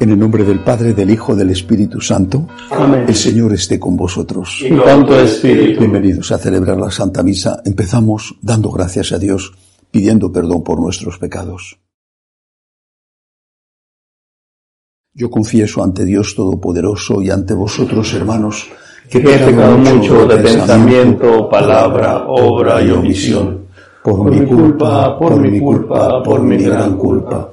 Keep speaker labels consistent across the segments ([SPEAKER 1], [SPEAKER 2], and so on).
[SPEAKER 1] En el nombre del Padre, del Hijo, del Espíritu Santo.
[SPEAKER 2] Amén.
[SPEAKER 1] El Señor esté con vosotros.
[SPEAKER 2] Y con tu espíritu.
[SPEAKER 1] Bienvenidos a celebrar la Santa Misa. Empezamos dando gracias a Dios, pidiendo perdón por nuestros pecados. Yo confieso ante Dios Todopoderoso y ante vosotros, hermanos,
[SPEAKER 2] que he pecado mucho de pensamiento, palabra, obra y omisión.
[SPEAKER 1] Por mi culpa, por mi culpa, por mi gran culpa.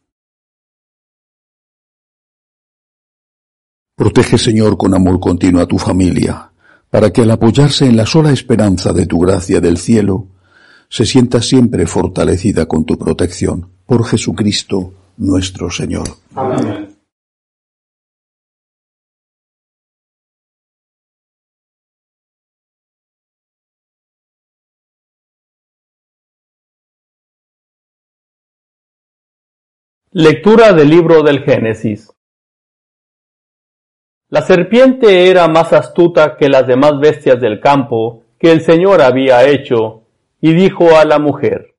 [SPEAKER 1] Protege, Señor, con amor continuo a tu familia, para que al apoyarse en la sola esperanza de tu gracia del cielo, se sienta siempre fortalecida con tu protección. Por Jesucristo nuestro Señor.
[SPEAKER 2] Amén. Lectura del libro del Génesis. La serpiente era más astuta que las demás bestias del campo que el Señor había hecho, y dijo a la mujer,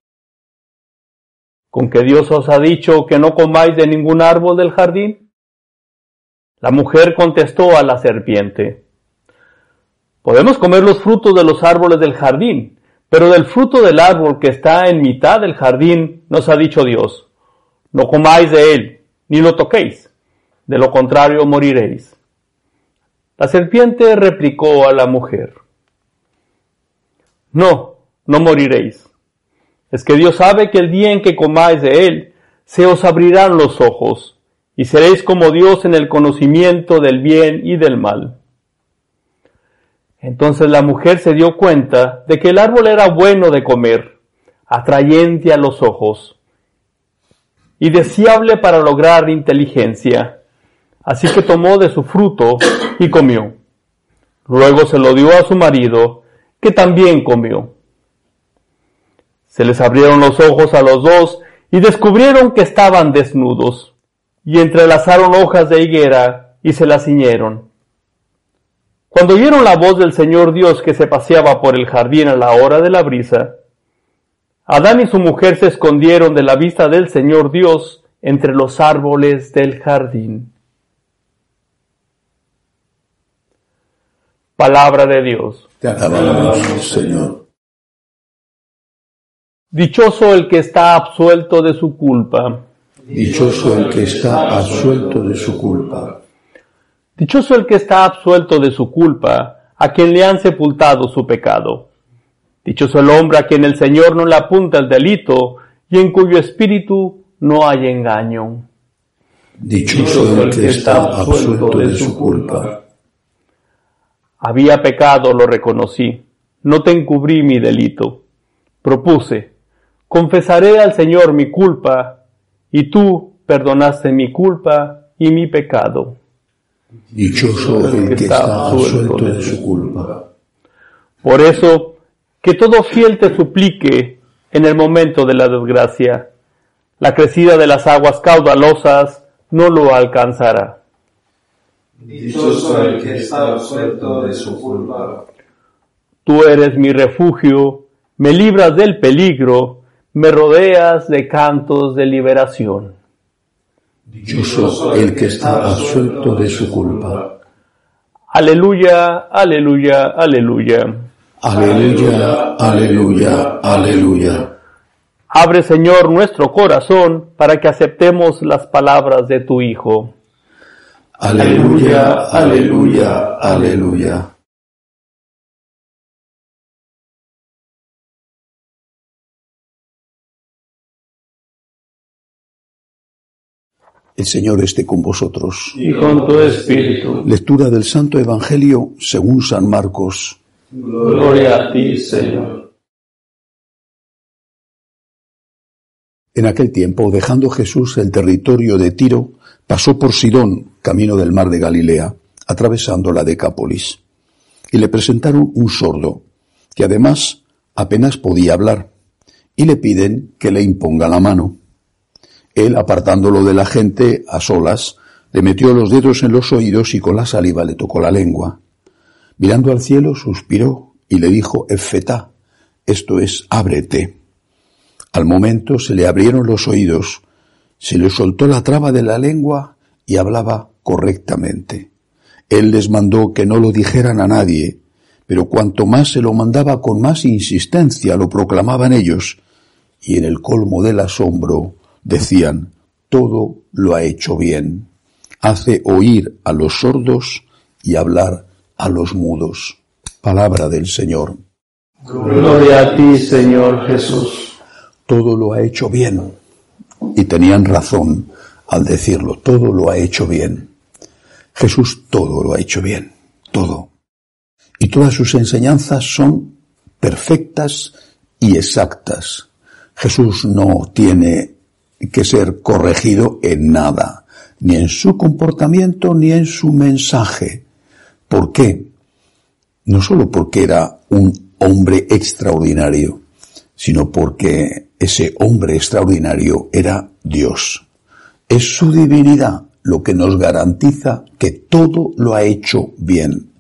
[SPEAKER 2] ¿Con que Dios os ha dicho que no comáis de ningún árbol del jardín? La mujer contestó a la serpiente, Podemos comer los frutos de los árboles del jardín, pero del fruto del árbol que está en mitad del jardín nos ha dicho Dios, no comáis de él, ni lo toquéis, de lo contrario moriréis. La serpiente replicó a la mujer, No, no moriréis. Es que Dios sabe que el día en que comáis de él, se os abrirán los ojos, y seréis como Dios en el conocimiento del bien y del mal. Entonces la mujer se dio cuenta de que el árbol era bueno de comer, atrayente a los ojos, y deseable para lograr inteligencia. Así que tomó de su fruto y comió. Luego se lo dio a su marido, que también comió. Se les abrieron los ojos a los dos y descubrieron que estaban desnudos, y entrelazaron hojas de higuera y se las ciñeron. Cuando oyeron la voz del Señor Dios que se paseaba por el jardín a la hora de la brisa, Adán y su mujer se escondieron de la vista del Señor Dios entre los árboles del jardín. Palabra de Dios.
[SPEAKER 1] Te alabamos, Señor.
[SPEAKER 2] Dichoso el que está absuelto de su culpa.
[SPEAKER 1] Dichoso el que está absuelto de su culpa.
[SPEAKER 2] Dichoso el que está absuelto de su culpa, a quien le han sepultado su pecado. Dichoso el hombre a quien el Señor no le apunta el delito y en cuyo espíritu no hay engaño.
[SPEAKER 1] Dichoso el que está absuelto de su culpa.
[SPEAKER 2] Había pecado, lo reconocí. No te encubrí mi delito. Propuse, confesaré al Señor mi culpa, y tú perdonaste mi culpa y mi pecado.
[SPEAKER 1] Dichoso el que está absuelto de su culpa.
[SPEAKER 2] Por eso, que todo fiel te suplique en el momento de la desgracia. La crecida de las aguas caudalosas no lo alcanzará.
[SPEAKER 3] Dichoso el que está absuelto de su culpa.
[SPEAKER 2] Tú eres mi refugio, me libras del peligro, me rodeas de cantos de liberación.
[SPEAKER 1] Dichoso el que está absuelto de su culpa.
[SPEAKER 2] Aleluya, aleluya, aleluya.
[SPEAKER 1] Aleluya, aleluya, aleluya.
[SPEAKER 2] Abre, Señor, nuestro corazón para que aceptemos las palabras de tu Hijo.
[SPEAKER 1] Aleluya, aleluya, aleluya. El Señor esté con vosotros.
[SPEAKER 2] Y con tu espíritu.
[SPEAKER 1] Lectura del Santo Evangelio según San Marcos.
[SPEAKER 2] Gloria a ti, Señor.
[SPEAKER 1] En aquel tiempo, dejando Jesús el territorio de Tiro, pasó por Sidón camino del mar de Galilea, atravesando la Decápolis. Y le presentaron un sordo, que además apenas podía hablar, y le piden que le imponga la mano. Él, apartándolo de la gente a solas, le metió los dedos en los oídos y con la saliva le tocó la lengua. Mirando al cielo, suspiró y le dijo Efetá, esto es, ábrete. Al momento se le abrieron los oídos, se le soltó la traba de la lengua y hablaba correctamente. Él les mandó que no lo dijeran a nadie, pero cuanto más se lo mandaba con más insistencia lo proclamaban ellos, y en el colmo del asombro decían, todo lo ha hecho bien, hace oír a los sordos y hablar a los mudos. Palabra del Señor.
[SPEAKER 2] Gloria a ti, Señor Jesús.
[SPEAKER 1] Todo lo ha hecho bien. Y tenían razón al decirlo, todo lo ha hecho bien. Jesús todo lo ha hecho bien, todo. Y todas sus enseñanzas son perfectas y exactas. Jesús no tiene que ser corregido en nada, ni en su comportamiento ni en su mensaje. ¿Por qué? No solo porque era un hombre extraordinario, sino porque ese hombre extraordinario era Dios. Es su divinidad lo que nos garantiza que todo lo ha hecho bien.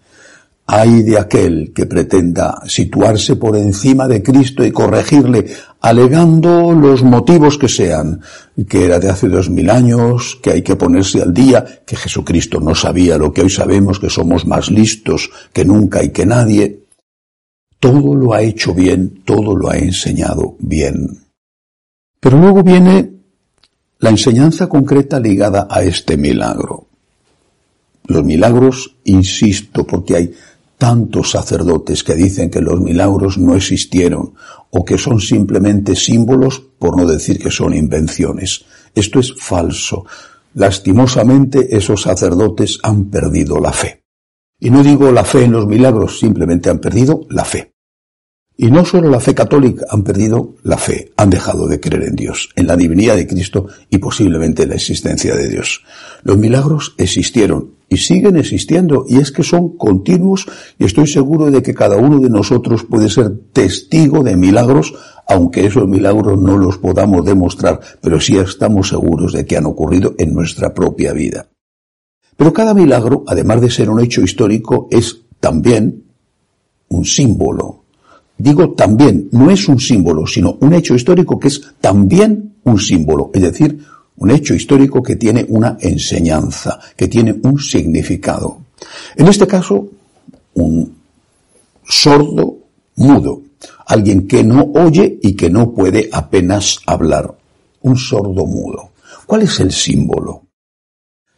[SPEAKER 1] Hay de aquel que pretenda situarse por encima de Cristo y corregirle, alegando los motivos que sean, que era de hace dos mil años, que hay que ponerse al día, que Jesucristo no sabía lo que hoy sabemos, que somos más listos que nunca y que nadie. Todo lo ha hecho bien, todo lo ha enseñado bien. Pero luego viene la enseñanza concreta ligada a este milagro. Los milagros, insisto, porque hay tantos sacerdotes que dicen que los milagros no existieron o que son simplemente símbolos, por no decir que son invenciones. Esto es falso. Lastimosamente esos sacerdotes han perdido la fe. Y no digo la fe en los milagros, simplemente han perdido la fe. Y no solo la fe católica, han perdido la fe, han dejado de creer en Dios, en la divinidad de Cristo y posiblemente en la existencia de Dios. Los milagros existieron y siguen existiendo y es que son continuos y estoy seguro de que cada uno de nosotros puede ser testigo de milagros, aunque esos milagros no los podamos demostrar, pero sí estamos seguros de que han ocurrido en nuestra propia vida. Pero cada milagro, además de ser un hecho histórico, es también un símbolo, digo también, no es un símbolo, sino un hecho histórico que es también un símbolo, es decir, un hecho histórico que tiene una enseñanza, que tiene un significado. En este caso, un sordo mudo, alguien que no oye y que no puede apenas hablar, un sordo mudo. ¿Cuál es el símbolo?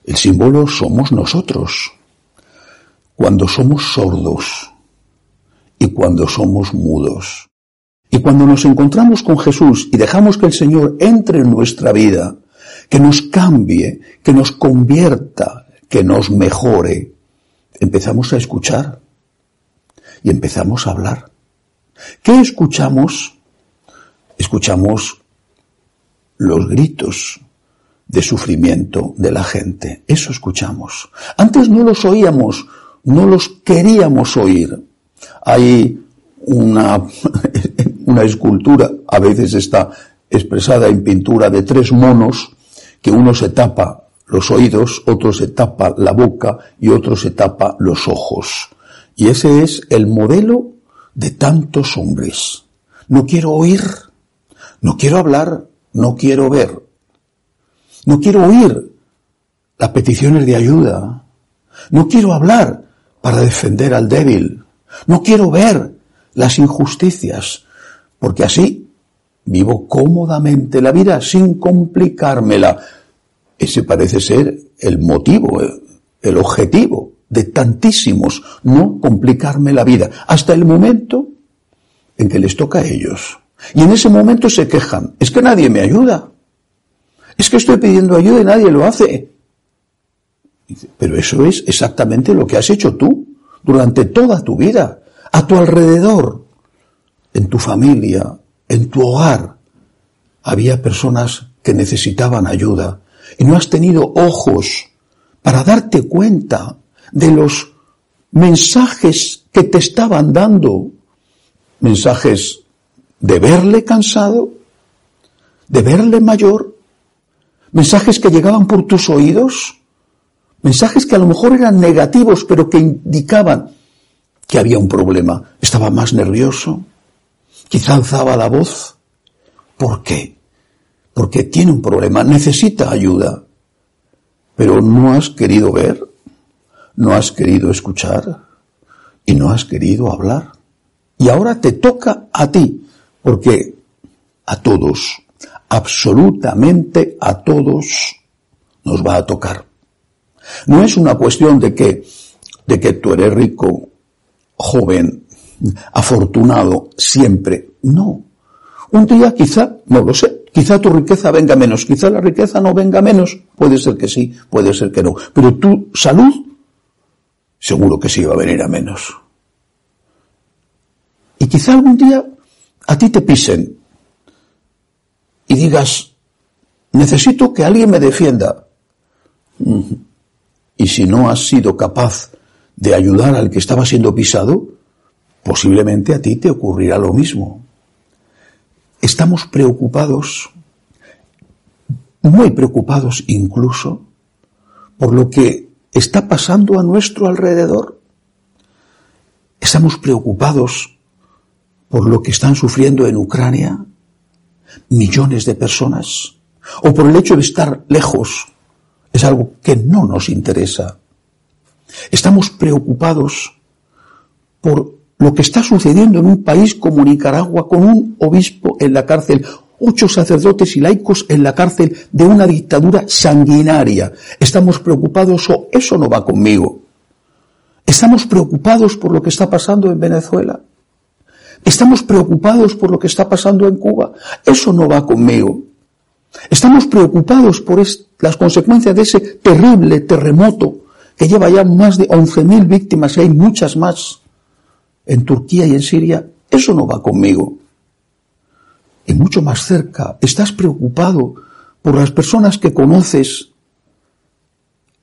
[SPEAKER 1] El símbolo somos nosotros. Cuando somos sordos, y cuando somos mudos. Y cuando nos encontramos con Jesús y dejamos que el Señor entre en nuestra vida, que nos cambie, que nos convierta, que nos mejore, empezamos a escuchar y empezamos a hablar. ¿Qué escuchamos? Escuchamos los gritos de sufrimiento de la gente. Eso escuchamos. Antes no los oíamos, no los queríamos oír. Hay una, una escultura, a veces está expresada en pintura de tres monos, que uno se tapa los oídos, otro se tapa la boca y otro se tapa los ojos. Y ese es el modelo de tantos hombres. No quiero oír, no quiero hablar, no quiero ver. No quiero oír las peticiones de ayuda. No quiero hablar para defender al débil. No quiero ver las injusticias, porque así vivo cómodamente la vida sin complicármela. Ese parece ser el motivo, el objetivo de tantísimos, no complicarme la vida, hasta el momento en que les toca a ellos. Y en ese momento se quejan, es que nadie me ayuda, es que estoy pidiendo ayuda y nadie lo hace. Pero eso es exactamente lo que has hecho tú durante toda tu vida, a tu alrededor, en tu familia, en tu hogar. Había personas que necesitaban ayuda y no has tenido ojos para darte cuenta de los mensajes que te estaban dando, mensajes de verle cansado, de verle mayor, mensajes que llegaban por tus oídos, mensajes que a lo mejor eran negativos, pero que indicaban que había un problema. Estaba más nervioso, quizá alzaba la voz. ¿Por qué? Porque tiene un problema, necesita ayuda. Pero no has querido ver, no has querido escuchar y no has querido hablar. Y ahora te toca a ti, porque a todos, absolutamente a todos, nos va a tocar. No es una cuestión de que, de que tú eres rico, joven, afortunado, siempre. No. Un día quizá, no lo sé, quizá tu riqueza venga menos, quizá la riqueza no venga menos, puede ser que sí, puede ser que no, pero tu salud, seguro que sí va a venir a menos. Y quizá algún día a ti te pisen y digas, necesito que alguien me defienda. Y si no has sido capaz de ayudar al que estaba siendo pisado, posiblemente a ti te ocurrirá lo mismo. Estamos preocupados, muy preocupados incluso, por lo que está pasando a nuestro alrededor. Estamos preocupados por lo que están sufriendo en Ucrania millones de personas, o por el hecho de estar lejos es algo que no nos interesa. Estamos preocupados por lo que está sucediendo en un país como Nicaragua con un obispo en la cárcel, ocho sacerdotes y laicos en la cárcel de una dictadura sanguinaria. Estamos preocupados o eso no va conmigo. Estamos preocupados por lo que está pasando en Venezuela. Estamos preocupados por lo que está pasando en Cuba. Eso no va conmigo. Estamos preocupados por las consecuencias de ese terrible terremoto que lleva ya más de 11.000 víctimas y hay muchas más en Turquía y en Siria. Eso no va conmigo. Y mucho más cerca, estás preocupado por las personas que conoces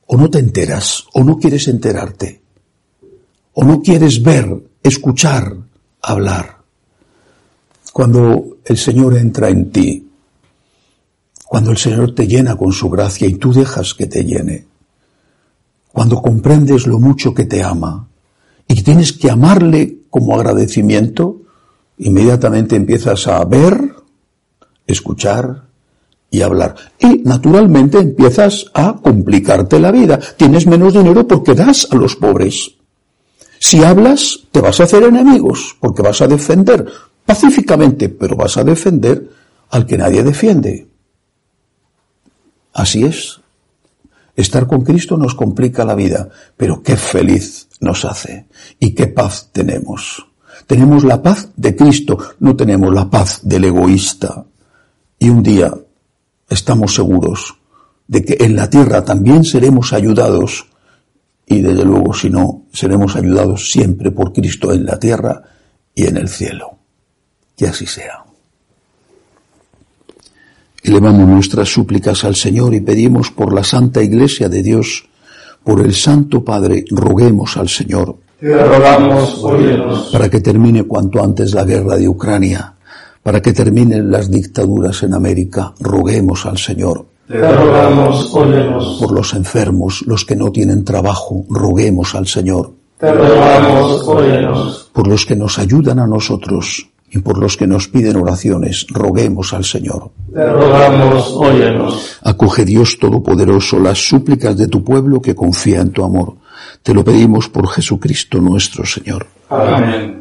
[SPEAKER 1] o no te enteras o no quieres enterarte o no quieres ver, escuchar, hablar. Cuando el Señor entra en ti, cuando el Señor te llena con su gracia y tú dejas que te llene, cuando comprendes lo mucho que te ama y tienes que amarle como agradecimiento, inmediatamente empiezas a ver, escuchar y hablar. Y naturalmente empiezas a complicarte la vida. Tienes menos dinero porque das a los pobres. Si hablas, te vas a hacer enemigos, porque vas a defender pacíficamente, pero vas a defender al que nadie defiende. Así es. Estar con Cristo nos complica la vida, pero qué feliz nos hace y qué paz tenemos. Tenemos la paz de Cristo, no tenemos la paz del egoísta. Y un día estamos seguros de que en la tierra también seremos ayudados y desde luego si no, seremos ayudados siempre por Cristo en la tierra y en el cielo. Que así sea. Elevamos nuestras súplicas al Señor y pedimos por la Santa Iglesia de Dios, por el Santo Padre, roguemos al Señor.
[SPEAKER 3] Te rogamos,
[SPEAKER 1] Para que termine cuanto antes la guerra de Ucrania, para que terminen las dictaduras en América, roguemos al Señor.
[SPEAKER 3] Te rogamos, óyenos.
[SPEAKER 1] Por los enfermos, los que no tienen trabajo, roguemos al Señor.
[SPEAKER 3] Te rogamos, óyenos.
[SPEAKER 1] Por los que nos ayudan a nosotros, y por los que nos piden oraciones, roguemos al Señor.
[SPEAKER 3] Te rogamos, óyenos.
[SPEAKER 1] Acoge Dios Todopoderoso las súplicas de tu pueblo que confía en tu amor. Te lo pedimos por Jesucristo nuestro Señor.
[SPEAKER 3] Amén.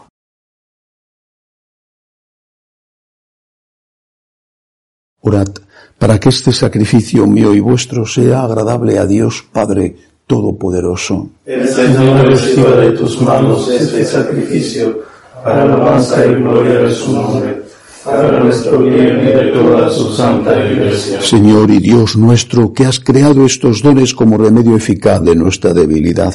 [SPEAKER 1] Orad para que este sacrificio mío y vuestro sea agradable a Dios Padre Todopoderoso.
[SPEAKER 3] El Señor reciba de tus manos este sacrificio para alabanza y gloria de su nombre, para nuestro bien y de toda su santa iglesia.
[SPEAKER 1] Señor y Dios nuestro, que has creado estos dones como remedio eficaz de nuestra debilidad,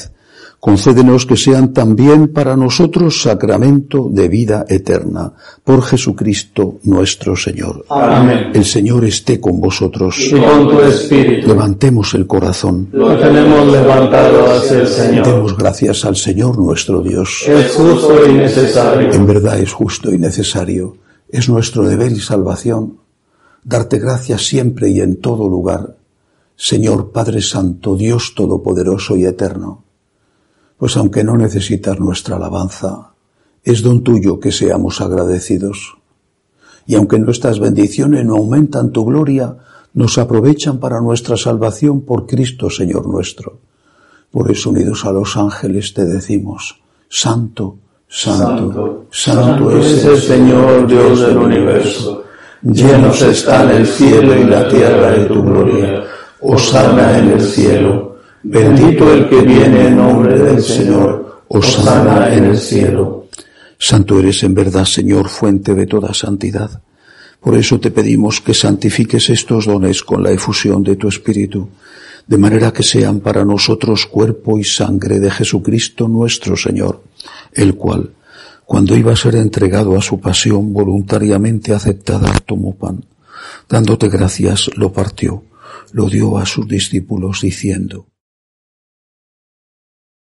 [SPEAKER 1] concédenos que sean también para nosotros sacramento de vida eterna. Por Jesucristo nuestro Señor.
[SPEAKER 3] Amén.
[SPEAKER 1] El Señor esté con vosotros.
[SPEAKER 3] Y con tu espíritu
[SPEAKER 1] Levantemos el corazón.
[SPEAKER 3] lo tenemos levantado hacia el Señor.
[SPEAKER 1] Demos gracias al Señor nuestro Dios.
[SPEAKER 3] Es justo y necesario.
[SPEAKER 1] En verdad es justo y necesario. Es nuestro deber y salvación darte gracias siempre y en todo lugar. Señor Padre Santo, Dios Todopoderoso y Eterno. Pues aunque no necesitas nuestra alabanza, es don tuyo que seamos agradecidos. Y aunque nuestras bendiciones no aumentan tu gloria, nos aprovechan para nuestra salvación por Cristo Señor nuestro. Por eso unidos a los ángeles te decimos, Santo, Santo, Santo,
[SPEAKER 3] es el Señor Dios del universo. Llenos están el cielo y la tierra de tu gloria. Osana en el cielo. Bendito el que viene en nombre del Señor. Osana en el cielo.
[SPEAKER 1] Santo eres en verdad, Señor, fuente de toda santidad. Por eso te pedimos que santifiques estos dones con la efusión de tu Espíritu, de manera que sean para nosotros cuerpo y sangre de Jesucristo nuestro Señor, el cual, cuando iba a ser entregado a su pasión voluntariamente aceptada, tomó pan. Dándote gracias, lo partió, lo dio a sus discípulos, diciendo,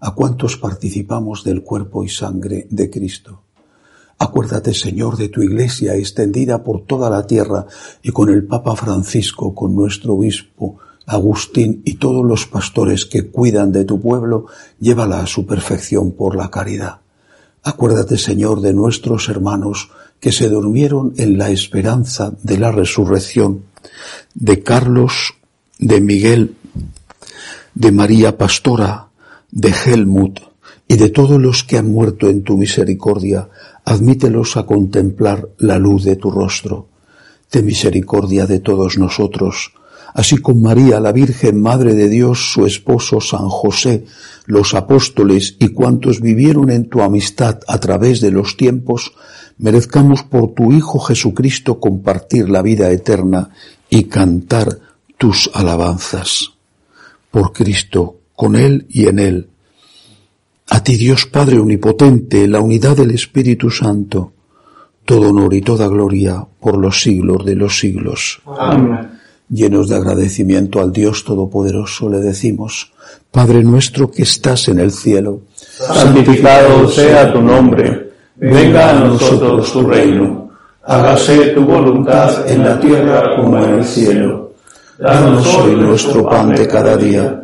[SPEAKER 1] a cuantos participamos del cuerpo y sangre de Cristo. Acuérdate, Señor, de tu iglesia extendida por toda la tierra y con el Papa Francisco, con nuestro obispo Agustín y todos los pastores que cuidan de tu pueblo, llévala a su perfección por la caridad. Acuérdate, Señor, de nuestros hermanos que se durmieron en la esperanza de la resurrección, de Carlos, de Miguel, de María Pastora, de Helmut y de todos los que han muerto en tu misericordia, admítelos a contemplar la luz de tu rostro. Ten misericordia de todos nosotros, así con María, la Virgen Madre de Dios, su esposo San José, los apóstoles y cuantos vivieron en tu amistad a través de los tiempos, merezcamos por tu Hijo Jesucristo compartir la vida eterna y cantar tus alabanzas. Por Cristo, con Él y en Él, A ti Dios Padre Omnipotente, la unidad del Espíritu Santo, todo honor y toda gloria por los siglos de los siglos.
[SPEAKER 3] Amén.
[SPEAKER 1] Llenos de agradecimiento al Dios Todopoderoso le decimos, Padre nuestro que estás en el cielo,
[SPEAKER 3] santificado sea tu nombre, venga a nosotros tu reino, hágase tu voluntad en la tierra como en el cielo.
[SPEAKER 1] Danos hoy nuestro pan de cada día,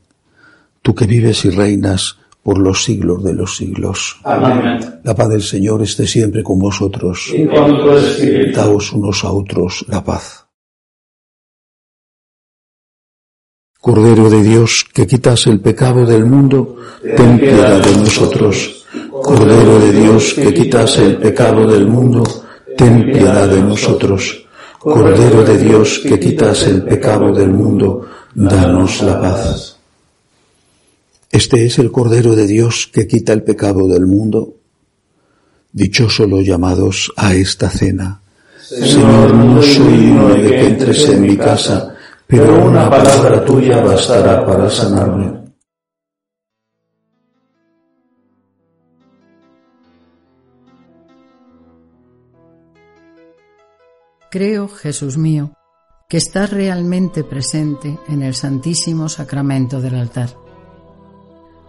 [SPEAKER 1] tú que vives y reinas por los siglos de los siglos.
[SPEAKER 3] Amén.
[SPEAKER 1] La paz del Señor esté siempre con vosotros.
[SPEAKER 3] Y con tu espíritu.
[SPEAKER 1] Daos unos a otros la paz. Cordero de Dios, que quitas el pecado del mundo, ten piedad de nosotros. Cordero de Dios, que quitas el pecado del mundo, ten piedad de nosotros. Cordero de Dios, que quitas el pecado del mundo, danos la paz. Este es el Cordero de Dios que quita el pecado del mundo. Dichosos los llamados a esta cena. Señor, no soy digno de que entres en mi casa, pero una palabra tuya bastará para sanarme.
[SPEAKER 4] Creo, Jesús mío, que estás realmente presente en el Santísimo Sacramento del altar.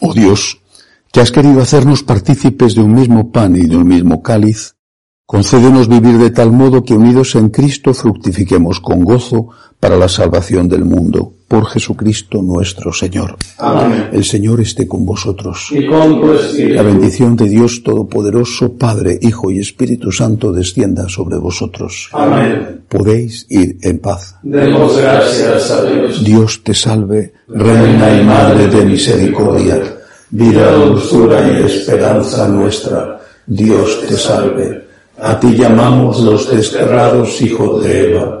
[SPEAKER 1] Oh Dios, que has querido hacernos partícipes de un mismo pan y de un mismo cáliz, concédenos vivir de tal modo que unidos en Cristo fructifiquemos con gozo para la salvación del mundo. Por Jesucristo nuestro Señor.
[SPEAKER 3] Amén.
[SPEAKER 1] El Señor esté con vosotros.
[SPEAKER 3] Y con tu espíritu.
[SPEAKER 1] La bendición de Dios Todopoderoso, Padre, Hijo y Espíritu Santo descienda sobre vosotros.
[SPEAKER 3] Amén.
[SPEAKER 1] Podéis ir en paz.
[SPEAKER 3] Demos gracias a Dios.
[SPEAKER 1] Dios te salve, Reina y Madre de misericordia, vida, dulzura y esperanza nuestra. Dios te salve. A ti llamamos los desterrados hijos de Eva.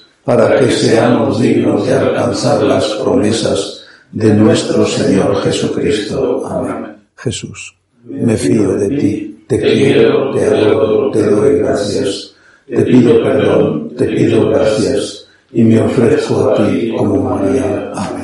[SPEAKER 1] para que seamos dignos de alcanzar las promesas de nuestro Señor Jesucristo. Amén.
[SPEAKER 5] Jesús, me fío de ti, te quiero, te adoro, te doy gracias, te pido perdón, te pido gracias y me ofrezco a ti como María. Amén.